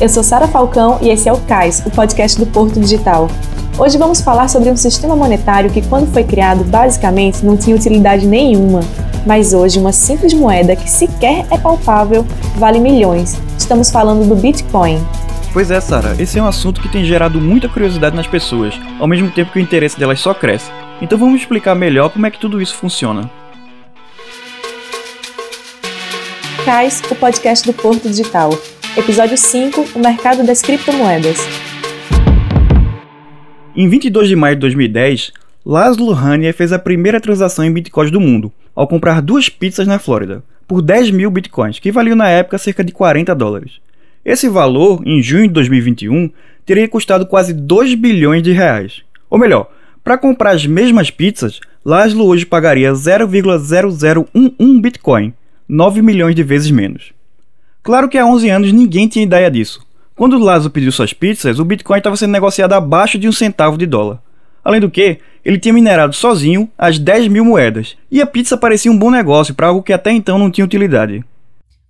Eu sou Sara Falcão e esse é o CAIS, o podcast do Porto Digital. Hoje vamos falar sobre um sistema monetário que, quando foi criado, basicamente não tinha utilidade nenhuma. Mas hoje, uma simples moeda que sequer é palpável vale milhões. Estamos falando do Bitcoin. Pois é, Sara, esse é um assunto que tem gerado muita curiosidade nas pessoas, ao mesmo tempo que o interesse delas só cresce. Então vamos explicar melhor como é que tudo isso funciona. CAIS, o podcast do Porto Digital. Episódio 5: O mercado das criptomoedas. Em 22 de maio de 2010, Laszlo Hanier fez a primeira transação em bitcoins do mundo, ao comprar duas pizzas na Flórida, por 10 mil bitcoins, que valiam na época cerca de 40 dólares. Esse valor, em junho de 2021, teria custado quase 2 bilhões de reais. Ou melhor, para comprar as mesmas pizzas, Laszlo hoje pagaria 0,0011 bitcoin, 9 milhões de vezes menos. Claro que há 11 anos ninguém tinha ideia disso. Quando Lazo pediu suas pizzas, o Bitcoin estava sendo negociado abaixo de um centavo de dólar. Além do que, ele tinha minerado sozinho as 10 mil moedas, e a pizza parecia um bom negócio para algo que até então não tinha utilidade.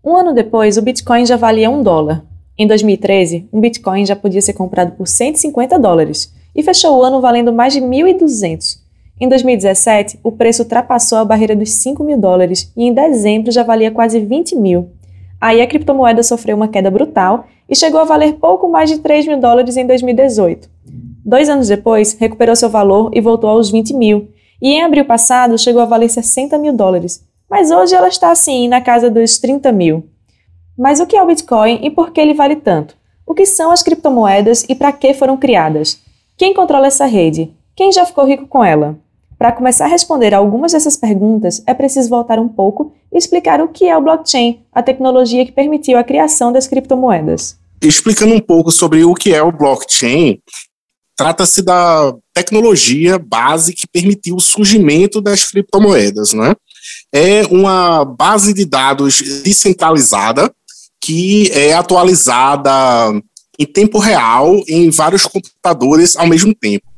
Um ano depois, o Bitcoin já valia um dólar. Em 2013, um Bitcoin já podia ser comprado por 150 dólares e fechou o ano valendo mais de 1.200. Em 2017, o preço ultrapassou a barreira dos 5 mil dólares e em dezembro já valia quase 20 mil. Aí a criptomoeda sofreu uma queda brutal e chegou a valer pouco mais de 3 mil dólares em 2018. Dois anos depois, recuperou seu valor e voltou aos 20 mil, e em abril passado chegou a valer 60 mil dólares, mas hoje ela está assim na casa dos 30 mil. Mas o que é o Bitcoin e por que ele vale tanto? O que são as criptomoedas e para que foram criadas? Quem controla essa rede? Quem já ficou rico com ela? Para começar a responder algumas dessas perguntas, é preciso voltar um pouco e explicar o que é o blockchain, a tecnologia que permitiu a criação das criptomoedas. Explicando um pouco sobre o que é o blockchain, trata-se da tecnologia base que permitiu o surgimento das criptomoedas, né? É uma base de dados descentralizada que é atualizada em tempo real em vários computadores ao mesmo tempo.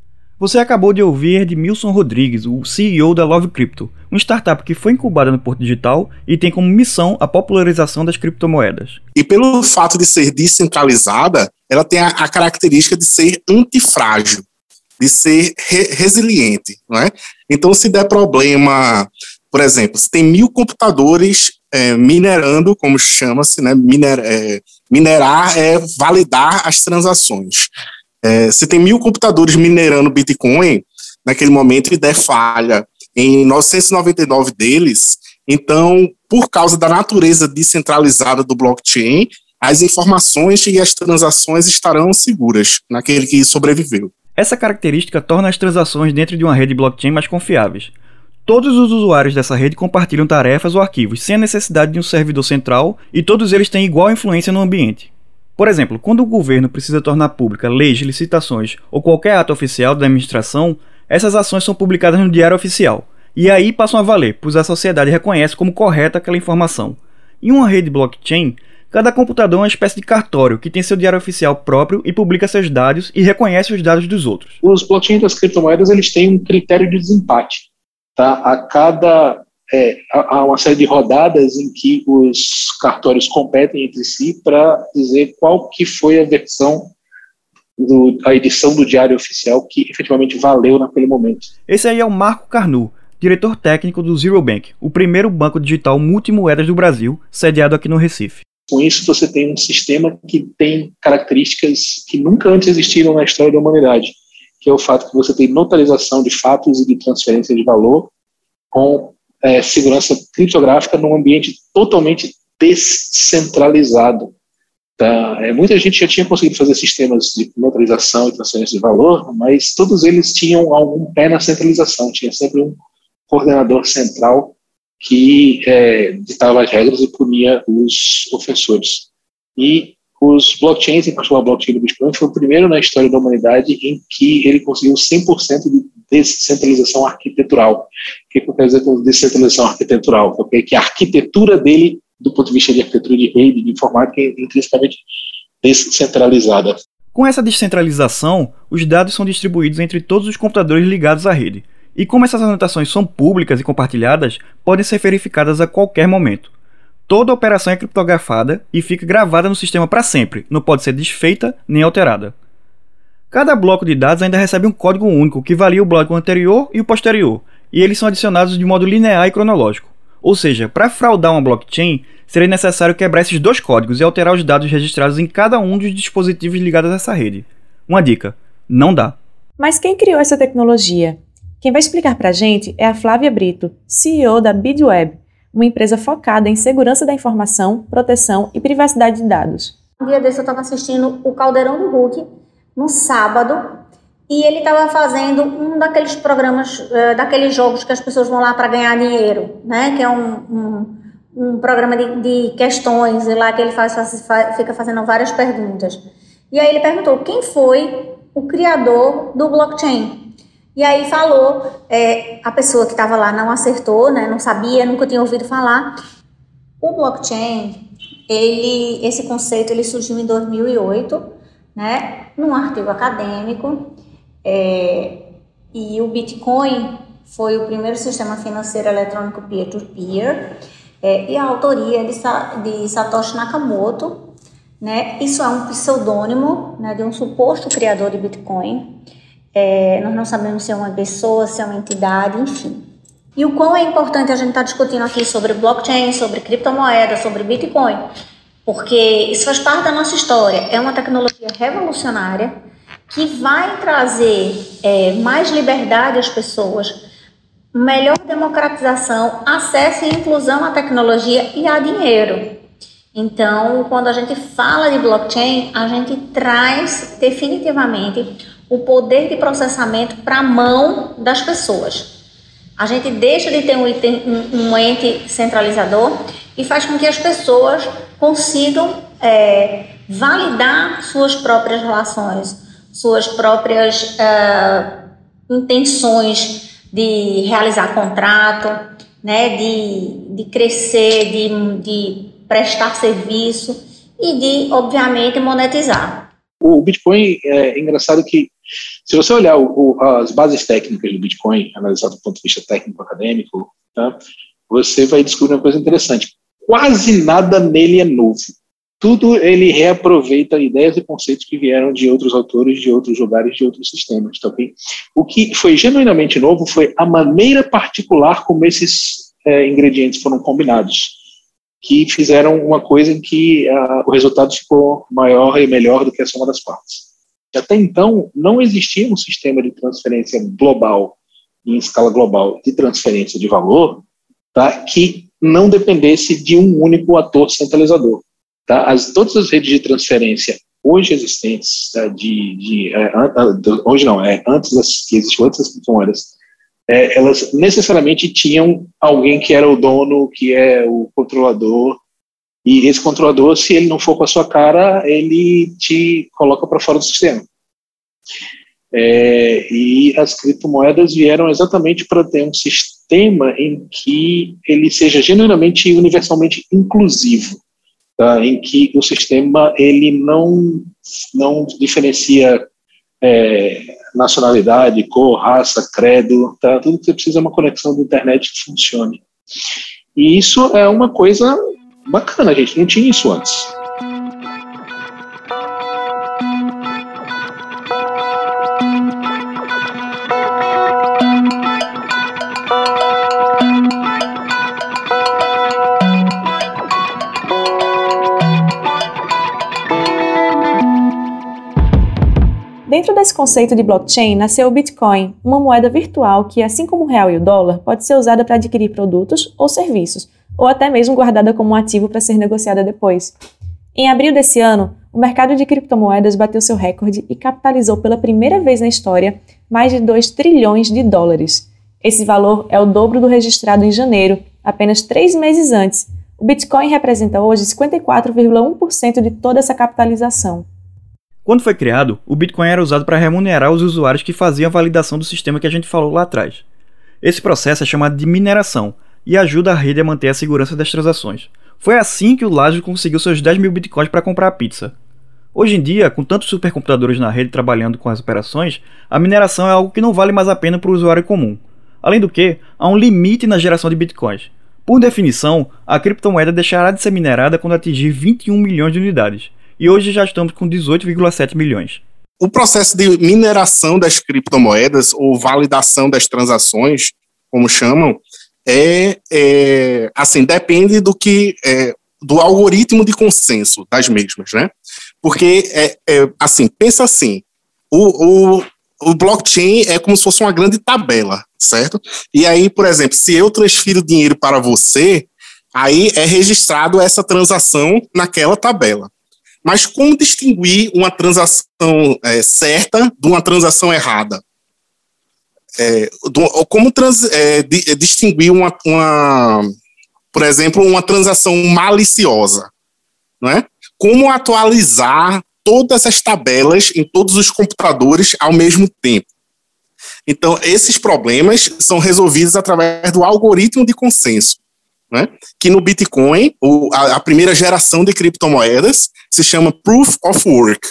Você acabou de ouvir de Milson Rodrigues, o CEO da Love Crypto, uma startup que foi incubada no Porto Digital e tem como missão a popularização das criptomoedas. E pelo fato de ser descentralizada, ela tem a, a característica de ser antifrágil, de ser re resiliente. Não é? Então, se der problema, por exemplo, se tem mil computadores é, minerando, como chama-se, né? Miner, é, minerar é validar as transações. É, se tem mil computadores minerando Bitcoin, naquele momento e der falha em 999 deles, então, por causa da natureza descentralizada do blockchain, as informações e as transações estarão seguras naquele que sobreviveu. Essa característica torna as transações dentro de uma rede blockchain mais confiáveis. Todos os usuários dessa rede compartilham tarefas ou arquivos sem a necessidade de um servidor central e todos eles têm igual influência no ambiente. Por exemplo, quando o governo precisa tornar pública leis, licitações ou qualquer ato oficial da administração, essas ações são publicadas no Diário Oficial, e aí passam a valer, pois a sociedade reconhece como correta aquela informação. Em uma rede blockchain, cada computador é uma espécie de cartório que tem seu diário oficial próprio e publica seus dados e reconhece os dados dos outros. Os blockchains das criptomoedas eles têm um critério de desempate. Tá? A cada é, há uma série de rodadas em que os cartórios competem entre si para dizer qual que foi a versão do, a edição do diário oficial que efetivamente valeu naquele momento. Esse aí é o Marco Carnu, diretor técnico do Zero Bank, o primeiro banco digital multimoedas do Brasil, sediado aqui no Recife. Com isso, você tem um sistema que tem características que nunca antes existiram na história da humanidade, que é o fato que você tem notarização de fatos e de transferência de valor com é, segurança criptográfica num ambiente totalmente descentralizado. Tá? É, muita gente já tinha conseguido fazer sistemas de neutralização e transferência de valor, mas todos eles tinham algum pé na centralização, tinha sempre um coordenador central que é, ditava as regras e punia os ofensores. E os blockchains, em particular o blockchain do Bitcoin, foi o primeiro na história da humanidade em que ele conseguiu 100% de descentralização arquitetural. O que eu quero dizer com descentralização arquitetural? Porque que a arquitetura dele, do ponto de vista de arquitetura de rede, de informática, é intrinsecamente descentralizada. Com essa descentralização, os dados são distribuídos entre todos os computadores ligados à rede. E como essas anotações são públicas e compartilhadas, podem ser verificadas a qualquer momento. toda operação é criptografada e fica gravada no sistema para sempre, não pode ser desfeita nem alterada. Cada bloco de dados ainda recebe um código único que valia o bloco anterior e o posterior, e eles são adicionados de modo linear e cronológico. Ou seja, para fraudar uma blockchain, seria necessário quebrar esses dois códigos e alterar os dados registrados em cada um dos dispositivos ligados a essa rede. Uma dica: não dá. Mas quem criou essa tecnologia? Quem vai explicar para a gente é a Flávia Brito, CEO da BidWeb, uma empresa focada em segurança da informação, proteção e privacidade de dados. Um dia desse eu estava assistindo o Caldeirão do Hulk, no sábado, e ele estava fazendo um daqueles programas, uh, daqueles jogos que as pessoas vão lá para ganhar dinheiro, né? Que é um, um, um programa de, de, questões, e lá que ele faz, faz, fica fazendo várias perguntas. E aí ele perguntou quem foi o criador do blockchain. E aí falou, é, a pessoa que estava lá não acertou, né, não sabia, nunca tinha ouvido falar. O blockchain, ele, esse conceito ele surgiu em 2008, né, num artigo acadêmico, é, e o Bitcoin foi o primeiro sistema financeiro eletrônico peer-to-peer, é, e a autoria é de, de Satoshi Nakamoto, né? Isso é um pseudônimo né, de um suposto criador de Bitcoin. É, nós não sabemos se é uma pessoa, se é uma entidade, enfim. E o quão é importante a gente estar tá discutindo aqui sobre blockchain, sobre criptomoeda, sobre Bitcoin, porque isso faz parte da nossa história. É uma tecnologia revolucionária que vai trazer é, mais liberdade às pessoas, melhor democratização, acesso e inclusão à tecnologia e a dinheiro. Então, quando a gente fala de blockchain, a gente traz definitivamente o poder de processamento para a mão das pessoas. A gente deixa de ter um, item, um, um ente centralizador e faz com que as pessoas consigam é, validar suas próprias relações, suas próprias uh, intenções de realizar contrato, né, de, de crescer, de, de prestar serviço e de, obviamente, monetizar. O Bitcoin é engraçado que, se você olhar o, o, as bases técnicas do Bitcoin, analisado do ponto de vista técnico-acadêmico, tá, você vai descobrir uma coisa interessante. Quase nada nele é novo tudo ele reaproveita ideias e conceitos que vieram de outros autores, de outros lugares, de outros sistemas, tá ok? O que foi genuinamente novo foi a maneira particular como esses é, ingredientes foram combinados, que fizeram uma coisa em que uh, o resultado ficou maior e melhor do que a soma das partes. Até então, não existia um sistema de transferência global, em escala global, de transferência de valor, tá, que não dependesse de um único ator centralizador. Tá? As, todas as redes de transferência hoje existentes, tá? de, de é, hoje não, é, antes das, que existiam outras criptomoedas, é, elas necessariamente tinham alguém que era o dono, que é o controlador, e esse controlador, se ele não for com a sua cara, ele te coloca para fora do sistema. É, e as criptomoedas vieram exatamente para ter um sistema em que ele seja genuinamente e universalmente inclusivo tá, em que o sistema ele não, não diferencia é, nacionalidade, cor, raça, credo, tá? tudo que você precisa é uma conexão de internet que funcione. E isso é uma coisa bacana, gente não tinha isso antes. Dentro desse conceito de blockchain nasceu o Bitcoin, uma moeda virtual que, assim como o real e o dólar, pode ser usada para adquirir produtos ou serviços, ou até mesmo guardada como um ativo para ser negociada depois. Em abril desse ano, o mercado de criptomoedas bateu seu recorde e capitalizou pela primeira vez na história mais de 2 trilhões de dólares. Esse valor é o dobro do registrado em janeiro, apenas três meses antes. O Bitcoin representa hoje 54,1% de toda essa capitalização. Quando foi criado, o Bitcoin era usado para remunerar os usuários que faziam a validação do sistema que a gente falou lá atrás. Esse processo é chamado de mineração e ajuda a rede a manter a segurança das transações. Foi assim que o Lázaro conseguiu seus 10 mil bitcoins para comprar a pizza. Hoje em dia, com tantos supercomputadores na rede trabalhando com as operações, a mineração é algo que não vale mais a pena para o usuário comum. Além do que, há um limite na geração de bitcoins. Por definição, a criptomoeda deixará de ser minerada quando atingir 21 milhões de unidades, e hoje já estamos com 18,7 milhões. O processo de mineração das criptomoedas, ou validação das transações, como chamam, é, é assim, depende do que é, do algoritmo de consenso das mesmas, né? Porque, é, é assim, pensa assim, o, o, o blockchain é como se fosse uma grande tabela, certo? E aí, por exemplo, se eu transfiro dinheiro para você, aí é registrado essa transação naquela tabela. Mas como distinguir uma transação é, certa de uma transação errada? É, do, como trans, é, de, distinguir uma, uma, por exemplo, uma transação maliciosa? Não é? Como atualizar todas as tabelas em todos os computadores ao mesmo tempo? Então, esses problemas são resolvidos através do algoritmo de consenso, né? que no Bitcoin, o, a, a, primeira geração de criptomoedas, se chama Proof of Work,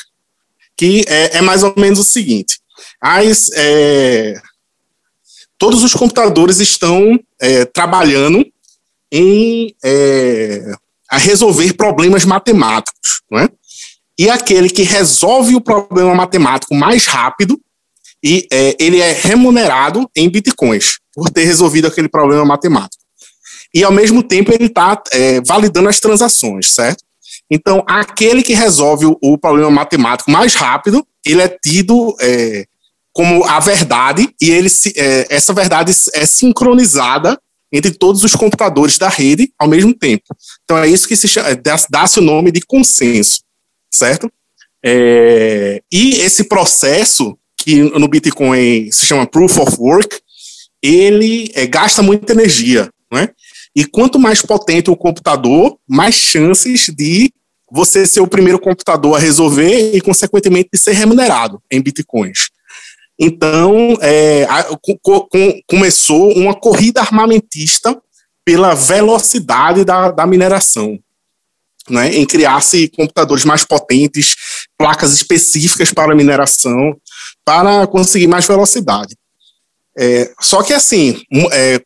que é, é mais ou menos o seguinte: as, é, todos os computadores estão é, trabalhando em é, a resolver problemas matemáticos, né? E aquele que resolve o problema matemático mais rápido e é, ele é remunerado em bitcoins por ter resolvido aquele problema matemático. E ao mesmo tempo ele está é, validando as transações, certo? Então, aquele que resolve o, o problema matemático mais rápido, ele é tido é, como a verdade e ele se, é, essa verdade é sincronizada entre todos os computadores da rede ao mesmo tempo. Então é isso que se dá-se o nome de consenso, certo? É, e esse processo que no Bitcoin se chama Proof of Work, ele é, gasta muita energia, né? E quanto mais potente o computador, mais chances de você ser o primeiro computador a resolver e, consequentemente, de ser remunerado em bitcoins. Então, é, a, co, com, começou uma corrida armamentista pela velocidade da, da mineração, né, em criar-se computadores mais potentes, placas específicas para mineração, para conseguir mais velocidade. É, só que assim, é,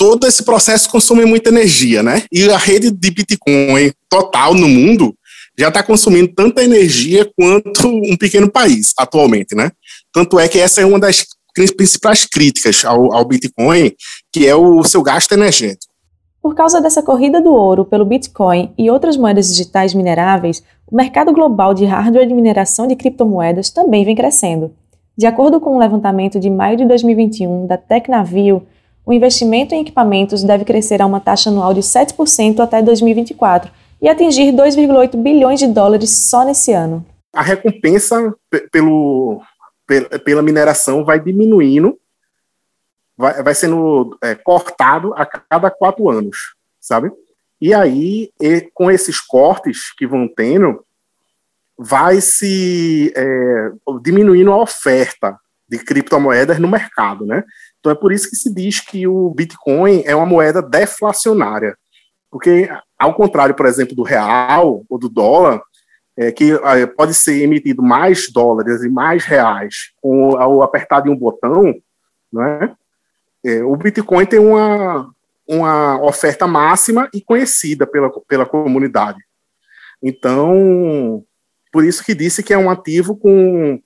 todo esse processo consome muita energia, né? E a rede de Bitcoin total no mundo já está consumindo tanta energia quanto um pequeno país atualmente, né? Tanto é que essa é uma das principais críticas ao, ao Bitcoin, que é o seu gasto energético. Por causa dessa corrida do ouro pelo Bitcoin e outras moedas digitais mineráveis, o mercado global de hardware de mineração de criptomoedas também vem crescendo. De acordo com um levantamento de maio de 2021 da Tecnavio, o investimento em equipamentos deve crescer a uma taxa anual de 7% até 2024 e atingir 2,8 bilhões de dólares só nesse ano. A recompensa pelo, pela mineração vai diminuindo vai, vai sendo é, cortado a cada quatro anos, sabe? E aí, e, com esses cortes que vão tendo, vai se é, diminuindo a oferta de criptomoedas no mercado, né? Então é por isso que se diz que o Bitcoin é uma moeda deflacionária, porque ao contrário, por exemplo, do real ou do dólar, é, que é, pode ser emitido mais dólares e mais reais com ao apertar de um botão, né? É, o Bitcoin tem uma, uma oferta máxima e conhecida pela, pela comunidade. Então, por isso que disse que é um ativo com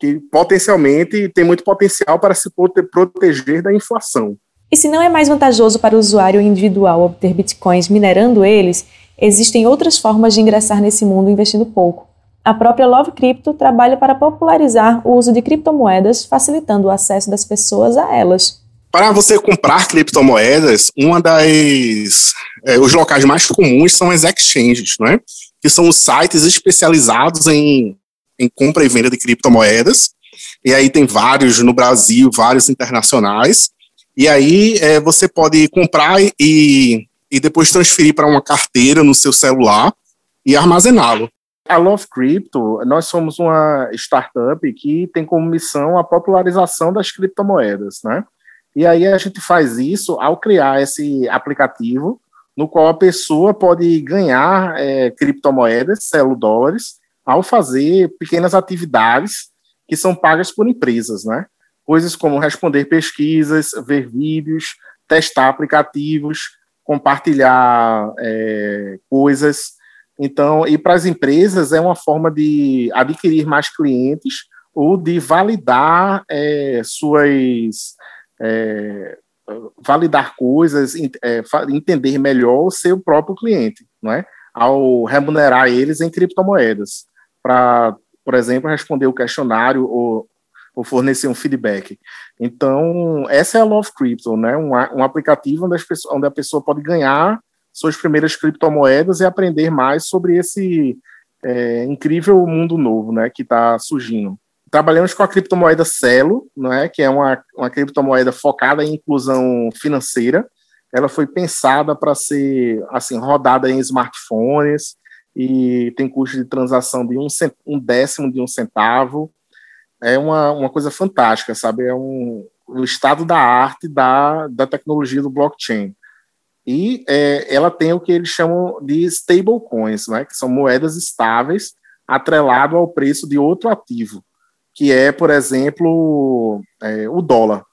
que potencialmente tem muito potencial para se proteger da inflação. E se não é mais vantajoso para o usuário individual obter bitcoins minerando eles, existem outras formas de ingressar nesse mundo investindo pouco. A própria Love Crypto trabalha para popularizar o uso de criptomoedas, facilitando o acesso das pessoas a elas. Para você comprar criptomoedas, uma das é, os locais mais comuns são as exchanges, né? Que são os sites especializados em, em compra e venda de criptomoedas. E aí tem vários no Brasil, vários internacionais. E aí é, você pode comprar e, e depois transferir para uma carteira no seu celular e armazená-lo. A Love Crypto, nós somos uma startup que tem como missão a popularização das criptomoedas, né? E aí a gente faz isso ao criar esse aplicativo no qual a pessoa pode ganhar é, criptomoedas, dólares, ao fazer pequenas atividades que são pagas por empresas, né? Coisas como responder pesquisas, ver vídeos, testar aplicativos, compartilhar é, coisas. Então, e para as empresas é uma forma de adquirir mais clientes ou de validar é, suas é, validar coisas, é, entender melhor o seu próprio cliente, não é? Ao remunerar eles em criptomoedas, para, por exemplo, responder o questionário ou, ou, fornecer um feedback. Então, essa é a Love Crypto, né? Um, um aplicativo onde, pessoas, onde a pessoa pode ganhar suas primeiras criptomoedas e aprender mais sobre esse é, incrível mundo novo, né? Que está surgindo trabalhamos com a criptomoeda Celo, não é? que é uma, uma criptomoeda focada em inclusão financeira. Ela foi pensada para ser assim rodada em smartphones e tem custo de transação de um, um décimo de um centavo. É uma, uma coisa fantástica, sabe? É um, o estado da arte da, da tecnologia do blockchain. E é, ela tem o que eles chamam de stablecoins, né? que são moedas estáveis atrelado ao preço de outro ativo que é, por exemplo, é, o dólar.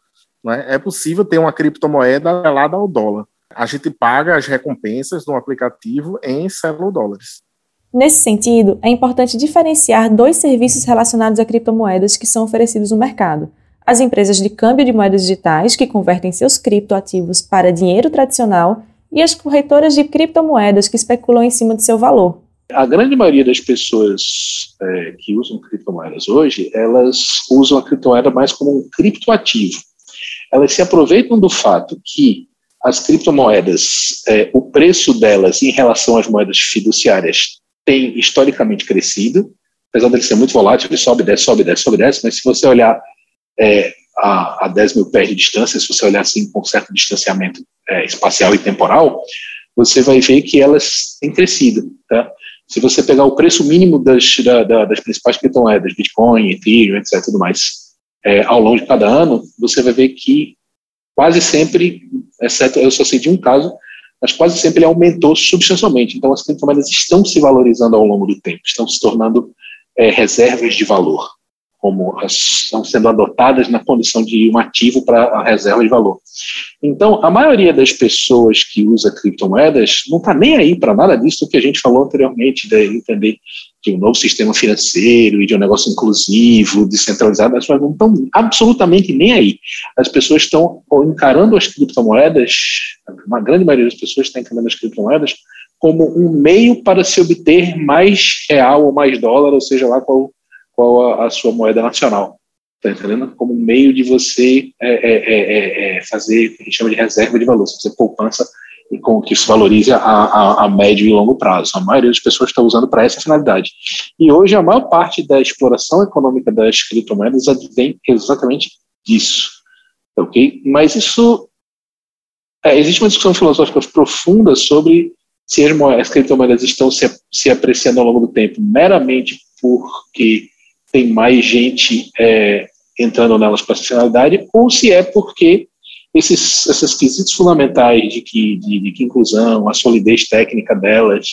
Né? É possível ter uma criptomoeda atrelada ao dólar. A gente paga as recompensas no aplicativo em dólares. Nesse sentido, é importante diferenciar dois serviços relacionados a criptomoedas que são oferecidos no mercado. As empresas de câmbio de moedas digitais, que convertem seus criptoativos para dinheiro tradicional, e as corretoras de criptomoedas que especulam em cima de seu valor, a grande maioria das pessoas é, que usam criptomoedas hoje, elas usam a criptomoeda mais como um criptoativo. Elas se aproveitam do fato que as criptomoedas, é, o preço delas em relação às moedas fiduciárias tem historicamente crescido, apesar de ele ser muito volátil, ele sobe, desce, sobe, desce, sobe, desce, mas se você olhar é, a, a 10 mil pés de distância, se você olhar assim com certo distanciamento é, espacial e temporal, você vai ver que elas têm crescido. Tá? Se você pegar o preço mínimo das, da, da, das principais criptomoedas, Bitcoin, Ethereum, etc., tudo mais, é, ao longo de cada ano, você vai ver que quase sempre, exceto eu só sei de um caso, mas quase sempre ele aumentou substancialmente. Então, as criptomoedas estão se valorizando ao longo do tempo, estão se tornando é, reservas de valor como estão sendo adotadas na condição de um ativo para a reserva de valor. Então, a maioria das pessoas que usa criptomoedas não está nem aí para nada disso que a gente falou anteriormente, de entender de um novo sistema financeiro e de um negócio inclusivo, descentralizado, as pessoas não estão absolutamente nem aí. As pessoas estão encarando as criptomoedas, uma grande maioria das pessoas está encarando as criptomoedas como um meio para se obter mais real ou mais dólar, ou seja lá qual qual a, a sua moeda nacional. Está entendendo? Como meio de você é, é, é, é, é fazer o que a gente chama de reserva de valor, fazer poupança e com que isso valorize a, a, a, médio e longo prazo. A maioria das pessoas está usando para essa finalidade. E hoje a maior parte da exploração econômica das criptomoedas advém exatamente disso. Ok? Mas isso. É, existe uma discussão filosófica profunda sobre se as, moedas, as criptomoedas estão se, se apreciando ao longo do tempo meramente porque tem mais gente é, entrando nelas para essa finalidade, ou se é porque esses, esses quesitos fundamentais de que, de, de que inclusão, a solidez técnica delas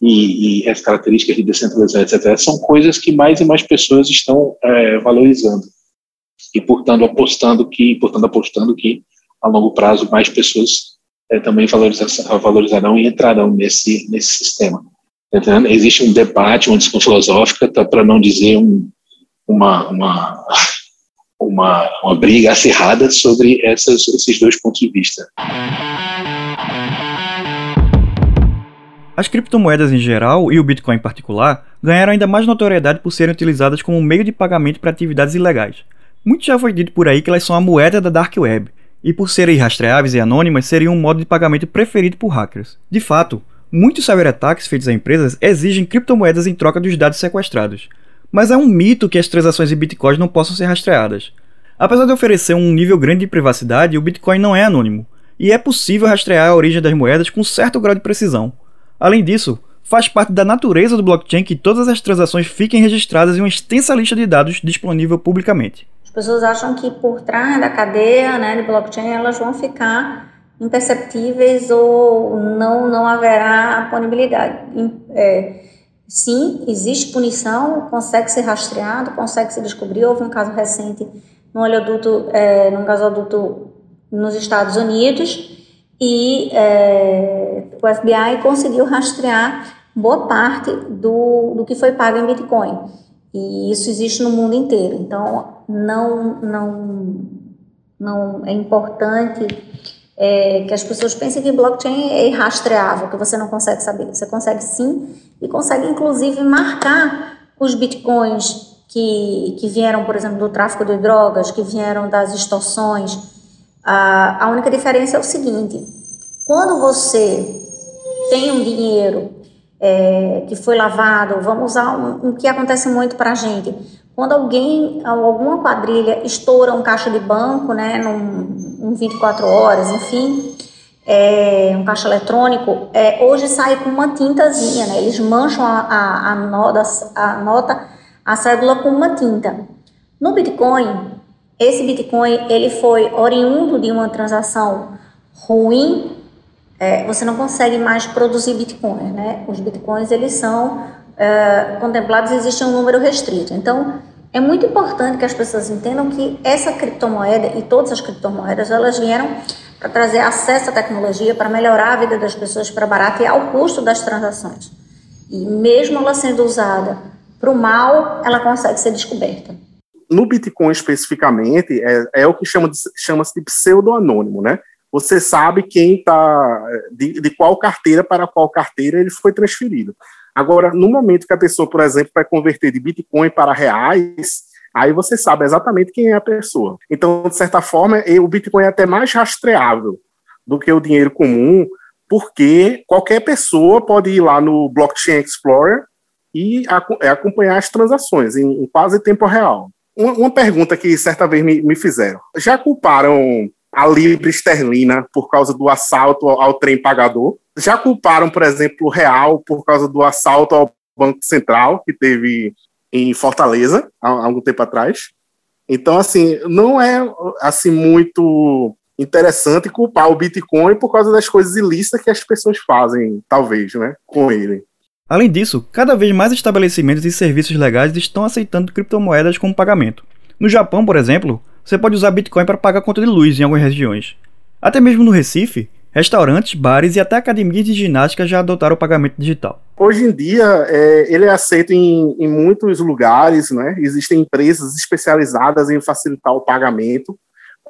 e, e, as características de descentralização, etc., são coisas que mais e mais pessoas estão é, valorizando e, portanto, apostando que, portanto, apostando que a longo prazo mais pessoas é, também valorizarão e entrarão nesse, nesse sistema. Entendendo? Existe um debate, uma discussão filosófica, tá, para não dizer um, uma, uma, uma, uma briga acirrada sobre essas, esses dois pontos de vista. As criptomoedas em geral e o Bitcoin em particular ganharam ainda mais notoriedade por serem utilizadas como meio de pagamento para atividades ilegais. Muito já foi dito por aí que elas são a moeda da Dark Web, e por serem rastreáveis e anônimas seriam um modo de pagamento preferido por hackers. De fato, Muitos cyberataques feitos a empresas exigem criptomoedas em troca dos dados sequestrados, mas é um mito que as transações em bitcoins não possam ser rastreadas. Apesar de oferecer um nível grande de privacidade, o Bitcoin não é anônimo, e é possível rastrear a origem das moedas com certo grau de precisão. Além disso, faz parte da natureza do blockchain que todas as transações fiquem registradas em uma extensa lista de dados disponível publicamente. As pessoas acham que por trás da cadeia né, de blockchain elas vão ficar imperceptíveis ou não, não haverá punibilidade. É, sim, existe punição, consegue ser rastreado, consegue se descobrir. Houve um caso recente no oleoduto, é, num gasoduto nos Estados Unidos e é, o FBI conseguiu rastrear boa parte do, do que foi pago em Bitcoin. E isso existe no mundo inteiro. Então, não, não, não é importante é, que as pessoas pensem que blockchain é irrastreável, que você não consegue saber. Você consegue sim, e consegue inclusive marcar os bitcoins que, que vieram, por exemplo, do tráfico de drogas, que vieram das extorsões. A, a única diferença é o seguinte: quando você tem um dinheiro é, que foi lavado, vamos usar um, um que acontece muito para a gente. Quando alguém, alguma quadrilha estoura um caixa de banco, né, num, num 24 horas, enfim, é, um caixa eletrônico, é, hoje sai com uma tintazinha, né, eles mancham a, a, a, nota, a nota, a cédula com uma tinta. No Bitcoin, esse Bitcoin, ele foi oriundo de uma transação ruim é, você não consegue mais produzir bitcoins, né? Os bitcoins eles são é, contemplados, existe um número restrito. Então, é muito importante que as pessoas entendam que essa criptomoeda e todas as criptomoedas elas vieram para trazer acesso à tecnologia, para melhorar a vida das pessoas, para baratear o custo das transações. E mesmo ela sendo usada para o mal, ela consegue ser descoberta. No Bitcoin especificamente, é, é o que chama-se chama de pseudo-anônimo, né? você sabe quem está, de, de, qual carteira para qual carteira ele foi transferido. Agora, no momento que a pessoa, por exemplo, vai converter de Bitcoin para reais, aí você sabe exatamente quem é a pessoa. Então, de certa forma, o Bitcoin é até mais rastreável do que o dinheiro comum, porque qualquer pessoa pode ir lá no Blockchain Explorer e acompanhar as transações em, quase tempo real. Uma, pergunta que certa vez me fizeram: já culparam a libra esterlina por causa do assalto ao trem pagador. Já culparam, por exemplo, o real por causa do assalto ao Banco Central que teve em Fortaleza há, algum tempo atrás. Então, assim, não é assim muito interessante culpar o Bitcoin por causa das coisas ilícitas que as pessoas fazem, talvez, né, com ele. Além disso, cada vez mais estabelecimentos e serviços legais estão aceitando criptomoedas como pagamento. No Japão, por exemplo, você pode usar Bitcoin para pagar conta de luz em algumas regiões. Até mesmo no Recife, restaurantes, bares e até academias de ginástica já adotaram o pagamento digital. Hoje em dia, é, ele é aceito em, em, muitos lugares, né? Existem empresas especializadas em facilitar o pagamento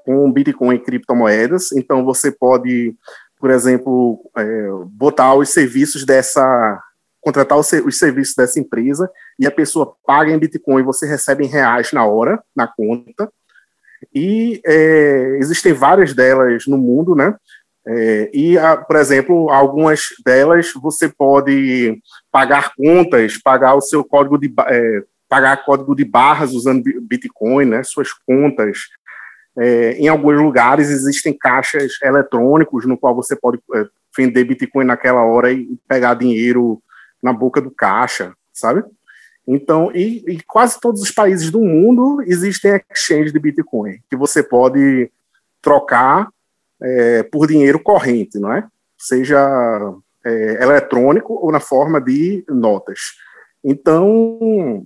com Bitcoin e criptomoedas. Então, você pode, por exemplo, é, botar os serviços dessa contratar os, serviços dessa empresa e a pessoa paga em Bitcoin e você recebe em reais na hora, na conta. E é, existem várias delas no mundo, né? É, e, por exemplo, algumas delas você pode pagar contas, pagar o seu código de é, pagar código de barras usando Bitcoin, né? Suas contas. É, em alguns lugares existem caixas eletrônicos no qual você pode é, vender Bitcoin naquela hora e pegar dinheiro na boca do caixa, sabe? Então, e, e, quase todos os países do mundo existem exchange de Bitcoin, que você pode trocar é, por dinheiro corrente, não é? Seja é, eletrônico ou na forma de notas. Então,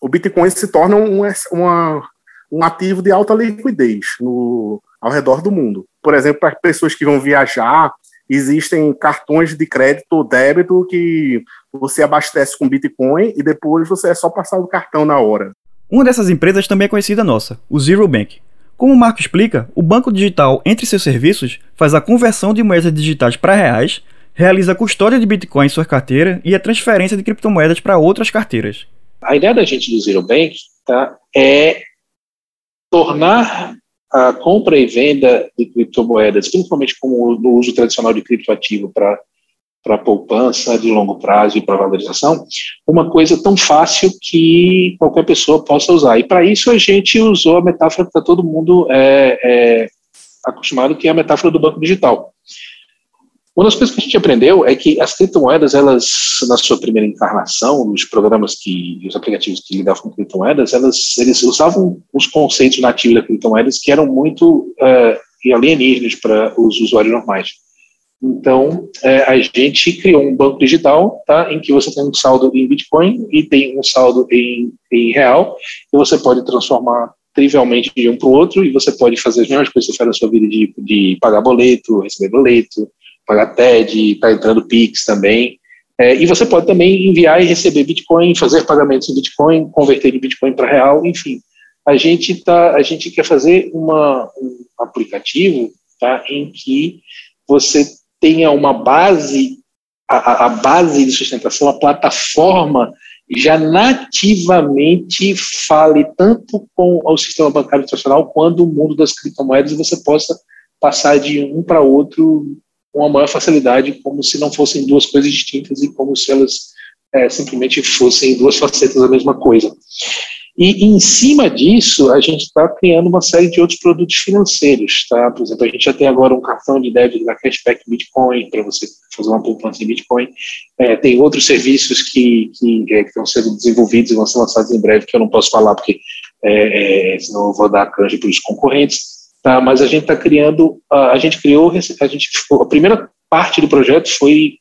o Bitcoin se torna um, uma, um ativo de alta liquidez no, ao redor do mundo. Por exemplo, para pessoas que vão viajar, existem cartões de crédito ou débito que você abastece com Bitcoin e depois você é só passar o cartão na hora. Uma dessas empresas também é conhecida nossa, o Zero Bank. Como o Marco explica, o banco digital, entre seus serviços, faz a conversão de moedas digitais para reais, realiza a custódia de Bitcoin em sua carteira e a transferência de criptomoedas para outras carteiras. A ideia da gente do Zero Bank tá, é tornar a compra e venda de criptomoedas, principalmente como no uso tradicional de criptoativo para para poupança de longo prazo e para valorização, uma coisa tão fácil que qualquer pessoa possa usar. E para isso a gente usou a metáfora que está todo mundo é, é, acostumado, que é a metáfora do banco digital. Uma das coisas que a gente aprendeu é que as criptomoedas, elas, na sua primeira encarnação, nos programas que, os aplicativos que lidavam com criptomoedas, elas, eles usavam os conceitos nativos das criptomoedas que eram muito uh, alienígenas para os usuários normais. Então, é, a gente criou um banco digital, tá, em que você tem um saldo em Bitcoin e tem um saldo em, em real, e você pode transformar trivialmente de um para o outro e você pode fazer as mesmas coisas que você faz na sua vida de, de pagar boleto, receber boleto, pagar TED, está entrando Pix também. É, e você pode também enviar e receber Bitcoin, fazer pagamentos em Bitcoin, converter de Bitcoin para real, enfim. A gente, tá, a gente quer fazer uma, um aplicativo tá, em que você tenha uma base, a, a base de sustentação, a plataforma já nativamente fale tanto com o sistema bancário tradicional quanto o mundo das criptomoedas e você possa passar de um para outro com uma maior facilidade, como se não fossem duas coisas distintas e como se elas é, simplesmente fossem duas facetas da mesma coisa. E em cima disso, a gente está criando uma série de outros produtos financeiros, tá? Por exemplo, a gente já tem agora um cartão de débito da Cashback Bitcoin para você fazer uma poupança em Bitcoin. É, tem outros serviços que, que, é, que, estão sendo desenvolvidos e vão ser lançados em breve que eu não posso falar porque é, é senão eu vou dar canja para os concorrentes. Tá? Mas a gente está criando, a, a gente criou, a gente a primeira parte do projeto foi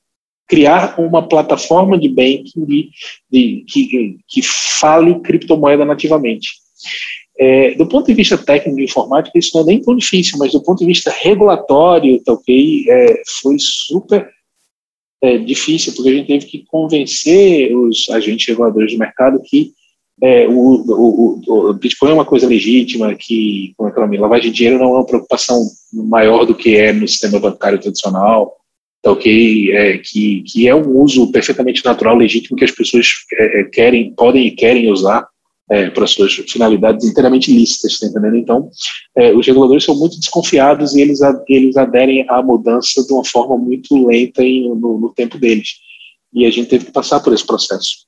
criar uma plataforma de banking de, de, que, que fale criptomoeda nativamente. É, do ponto de vista técnico de informática, isso não é nem tão difícil, mas do ponto de vista regulatório, tá ok, é, foi super é, difícil, porque a gente teve que convencer os agentes reguladores do mercado que é, o, o, o, Bitcoin é uma coisa legítima, que, como é que é lavagem de dinheiro não é uma preocupação maior do que é no sistema bancário tradicional, tá ok? É, que, que é um uso perfeitamente natural, legítimo, que as pessoas é, é querem, podem e querem usar é, para suas finalidades inteiramente lícitas, tá entendendo? Então, é, os reguladores são muito desconfiados e eles, eles aderem à mudança de uma forma muito lenta em, no, no tempo deles. E a gente teve que passar por esse processo.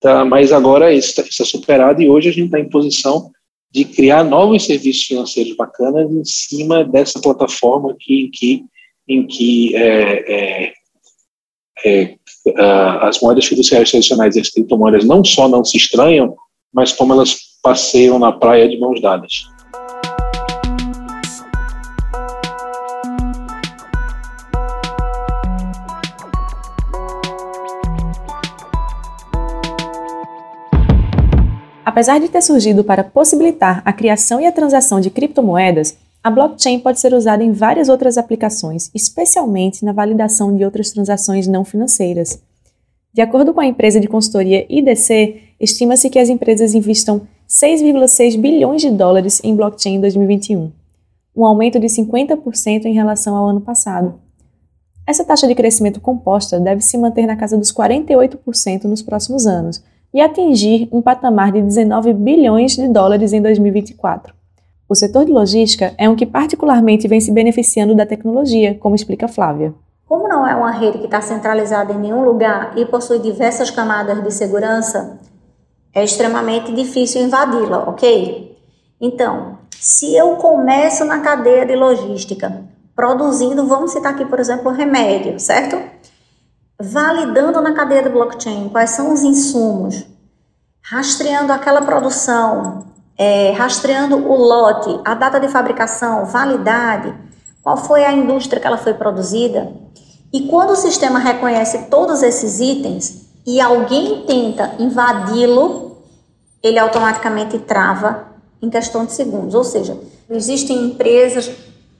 Tá, mas agora isso está tá superado e hoje a gente está em posição de criar novos serviços financeiros bacanas em cima dessa plataforma que, que, em que é, é, é, as moedas fiduciárias tradicionais e as criptomoedas não só não se estranham, mas como elas passeiam na praia de mãos dadas. Apesar de ter surgido para possibilitar a criação e a transação de criptomoedas, a blockchain pode ser usada em várias outras aplicações, especialmente na validação de outras transações não financeiras. De acordo com a empresa de consultoria IDC, estima-se que as empresas investam 6,6 bilhões de dólares em blockchain em 2021, um aumento de 50% em relação ao ano passado. Essa taxa de crescimento composta deve se manter na casa dos 48% nos próximos anos, e atingir um patamar de 19 bilhões de dólares em 2024. O setor de logística é um que particularmente vem se beneficiando da tecnologia, como explica Flávia. Como não é uma rede que está centralizada em nenhum lugar e possui diversas camadas de segurança, é extremamente difícil invadi-la, ok? Então, se eu começo na cadeia de logística produzindo, vamos citar aqui, por exemplo, remédio, certo? validando na cadeia do blockchain quais são os insumos, rastreando aquela produção, é, rastreando o lote, a data de fabricação, validade, qual foi a indústria que ela foi produzida. E quando o sistema reconhece todos esses itens e alguém tenta invadi-lo, ele automaticamente trava em questão de segundos. Ou seja, existem empresas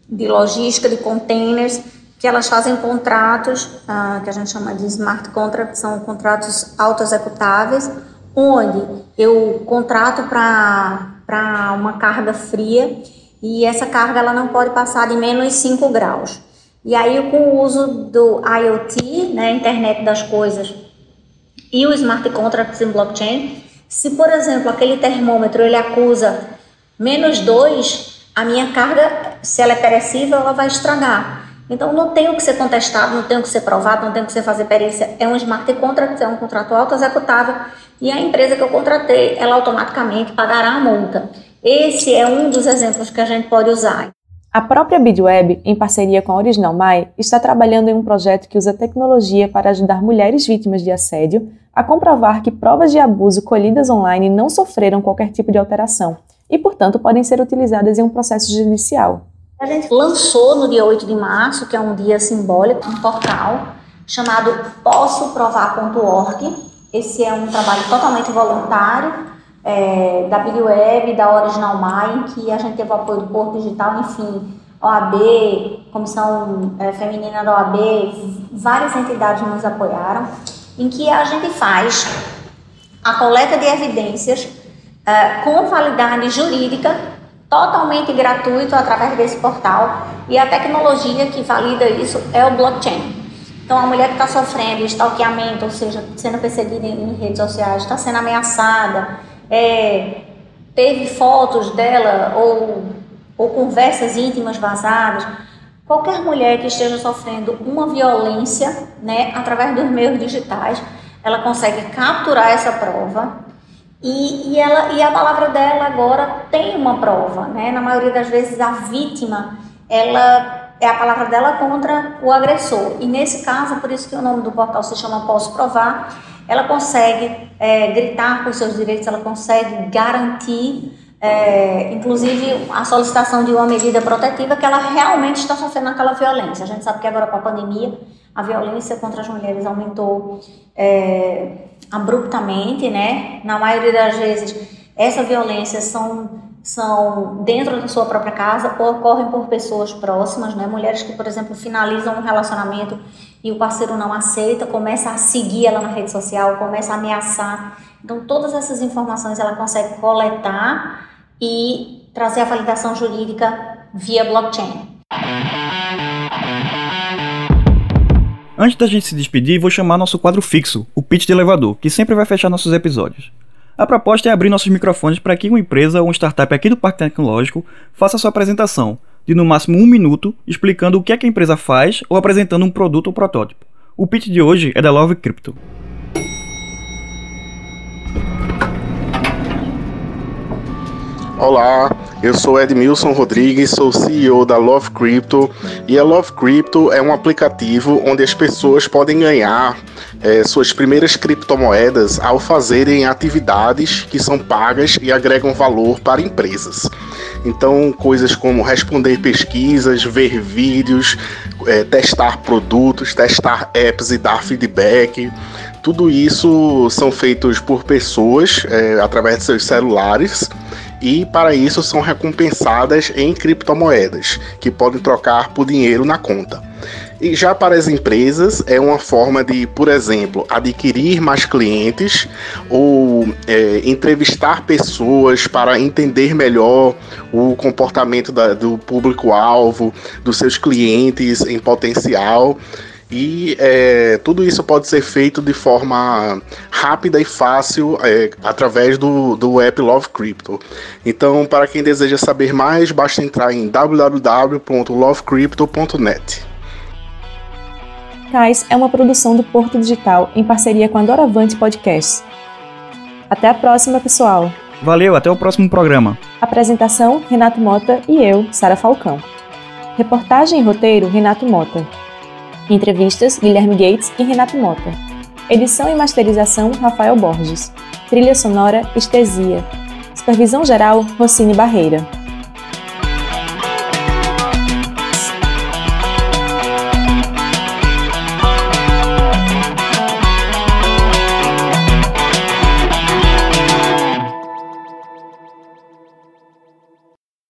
de logística de containers que elas fazem contratos, ah, que a gente chama de smart contracts, são contratos auto-executáveis, onde eu contrato para uma carga fria e essa carga ela não pode passar de menos 5 graus. E aí, com o uso do IoT, né, Internet das Coisas, e o smart contracts em blockchain, se, por exemplo, aquele termômetro ele acusa menos 2, a minha carga, se ela é perecível, ela vai estragar. Então não tem o que ser contestado, não tem o que ser provado, não tem o que ser fazer perícia. É um smart contract, é um contrato auto-executável e a empresa que eu contratei, ela automaticamente pagará a multa. Esse é um dos exemplos que a gente pode usar. A própria BidWeb, em parceria com a Original My, está trabalhando em um projeto que usa tecnologia para ajudar mulheres vítimas de assédio a comprovar que provas de abuso colhidas online não sofreram qualquer tipo de alteração e, portanto, podem ser utilizadas em um processo judicial. A gente lançou no dia 8 de março, que é um dia simbólico, um portal chamado possoprovar.org. Esse é um trabalho totalmente voluntário, é, da Big Web, da Original Mind, que a gente teve o apoio do Porto Digital, enfim, OAB, Comissão é, Feminina da OAB, várias entidades nos apoiaram, em que a gente faz a coleta de evidências é, com validade jurídica totalmente gratuito através desse portal e a tecnologia que valida isso é o blockchain. Então, a mulher que está sofrendo stalkeamento, ou seja, sendo perseguida em redes sociais, está sendo ameaçada, é, teve fotos dela ou, ou conversas íntimas vazadas, qualquer mulher que esteja sofrendo uma violência, né, através dos meios digitais, ela consegue capturar essa prova e, e, ela, e a palavra dela agora tem uma prova, né? Na maioria das vezes a vítima, ela é a palavra dela contra o agressor. E nesse caso, por isso que o nome do portal se chama Posso Provar, ela consegue é, gritar por seus direitos, ela consegue garantir, é, inclusive, a solicitação de uma medida protetiva que ela realmente está sofrendo aquela violência. A gente sabe que agora com a pandemia, a violência contra as mulheres aumentou. É, abruptamente, né? Na maioria das vezes, essa violência são são dentro da sua própria casa ou ocorrem por pessoas próximas, né? Mulheres que, por exemplo, finalizam um relacionamento e o parceiro não aceita, começa a seguir ela na rede social, começa a ameaçar. Então, todas essas informações ela consegue coletar e trazer a validação jurídica via blockchain. Antes da gente se despedir, vou chamar nosso quadro fixo, o pitch de elevador, que sempre vai fechar nossos episódios. A proposta é abrir nossos microfones para que uma empresa ou uma startup aqui do Parque Tecnológico faça sua apresentação, de no máximo um minuto, explicando o que, é que a empresa faz ou apresentando um produto ou protótipo. O pitch de hoje é da Love Crypto. Olá, eu sou Edmilson Rodrigues, sou CEO da Love Crypto e a Love Crypto é um aplicativo onde as pessoas podem ganhar é, suas primeiras criptomoedas ao fazerem atividades que são pagas e agregam valor para empresas. Então, coisas como responder pesquisas, ver vídeos, é, testar produtos, testar apps e dar feedback. Tudo isso são feitos por pessoas é, através de seus celulares e para isso são recompensadas em criptomoedas, que podem trocar por dinheiro na conta. E já para as empresas é uma forma de, por exemplo, adquirir mais clientes ou é, entrevistar pessoas para entender melhor o comportamento da, do público-alvo, dos seus clientes em potencial e é, tudo isso pode ser feito de forma rápida e fácil é, através do, do app Love Crypto. Então, para quem deseja saber mais, basta entrar em www.lovecrypto.net. Cais é uma produção do Porto Digital em parceria com a Doravante Podcast. Até a próxima, pessoal. Valeu, até o próximo programa. Apresentação: Renato Mota e eu, Sara Falcão. Reportagem e roteiro: Renato Mota. Entrevistas: Guilherme Gates e Renato Mota. Edição e masterização: Rafael Borges. Trilha sonora: Estesia. Supervisão geral: Rocine Barreira.